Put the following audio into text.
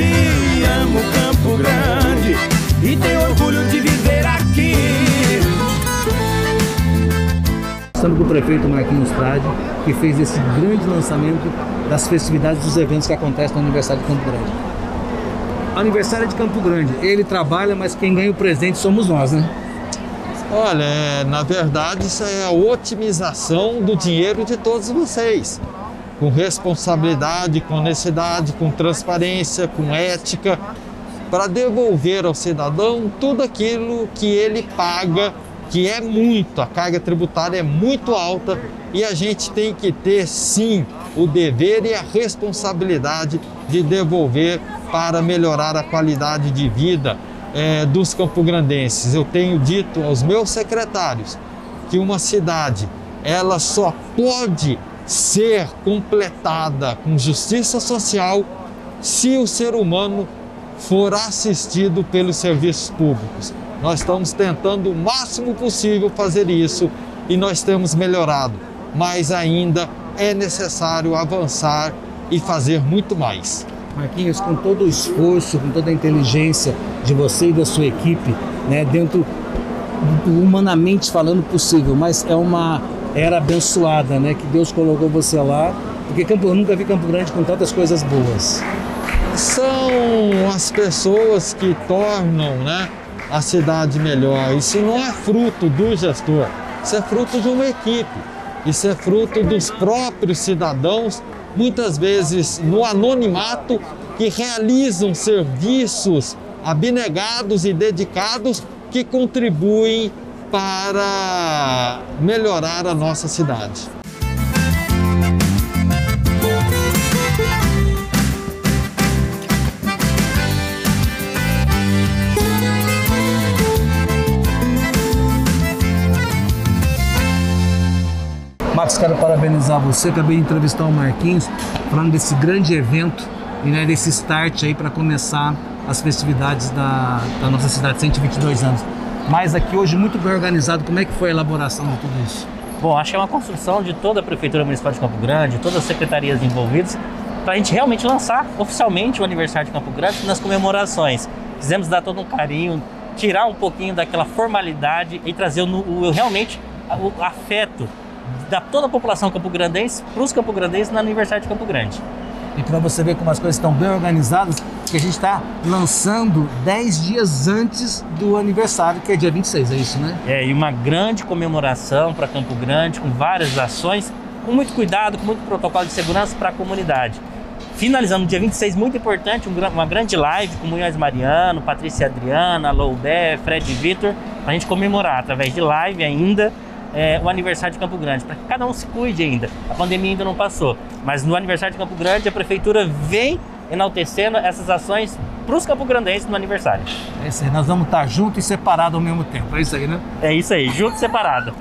gente ama o Campo Grande e tem orgulho de viver aqui. Estamos com o prefeito Marquinhos Trade, que fez esse grande lançamento das festividades dos eventos que acontecem no aniversário de Campo Grande. Aniversário de Campo Grande, ele trabalha, mas quem ganha o presente somos nós, né? Olha, é, na verdade isso é a otimização do dinheiro de todos vocês. Com responsabilidade, com honestidade, com transparência, com ética, para devolver ao cidadão tudo aquilo que ele paga, que é muito, a carga tributária é muito alta e a gente tem que ter sim o dever e a responsabilidade de devolver para melhorar a qualidade de vida é, dos campograndenses. Eu tenho dito aos meus secretários que uma cidade ela só pode ser completada com justiça social se o ser humano for assistido pelos serviços públicos. Nós estamos tentando o máximo possível fazer isso e nós temos melhorado, mas ainda é necessário avançar e fazer muito mais. Marquinhos, com todo o esforço, com toda a inteligência de você e da sua equipe, né, dentro do humanamente falando possível, mas é uma era abençoada, né, que Deus colocou você lá, porque Campo, nunca vi Campo Grande com tantas coisas boas. São as pessoas que tornam, né, a cidade melhor. Isso não é fruto do gestor, isso é fruto de uma equipe. Isso é fruto dos próprios cidadãos muitas vezes no anonimato, que realizam serviços abnegados e dedicados que contribuem para melhorar a nossa cidade. Max, quero parabenizar você. Acabei de entrevistar o Marquinhos, falando desse grande evento e né, desse start aí para começar as festividades da, da, nossa cidade, 122 anos. Mas aqui hoje muito bem organizado, como é que foi a elaboração de tudo isso? Bom, acho que é uma construção de toda a Prefeitura Municipal de Campo Grande, todas as secretarias envolvidas, para a gente realmente lançar oficialmente o aniversário de Campo Grande nas comemorações. Quisemos dar todo um carinho, tirar um pouquinho daquela formalidade e trazer o, o realmente o afeto da toda a população campograndense para os campograndenses no aniversário de Campo Grande. E para você ver como as coisas estão bem organizadas, que a gente está lançando 10 dias antes do aniversário, que é dia 26, é isso, né? É, e uma grande comemoração para Campo Grande, com várias ações, com muito cuidado, com muito protocolo de segurança para a comunidade. Finalizando dia 26, muito importante, uma grande live com Munhoz Mariano, Patrícia Adriana, Loubé, Fred Vitor, para a gente comemorar através de live ainda é, o aniversário de Campo Grande, para que cada um se cuide ainda. A pandemia ainda não passou, mas no aniversário de Campo Grande a prefeitura vem enaltecendo essas ações para os campograndenses no aniversário. É isso aí, nós vamos estar juntos e separados ao mesmo tempo, é isso aí, né? É isso aí, junto e separado.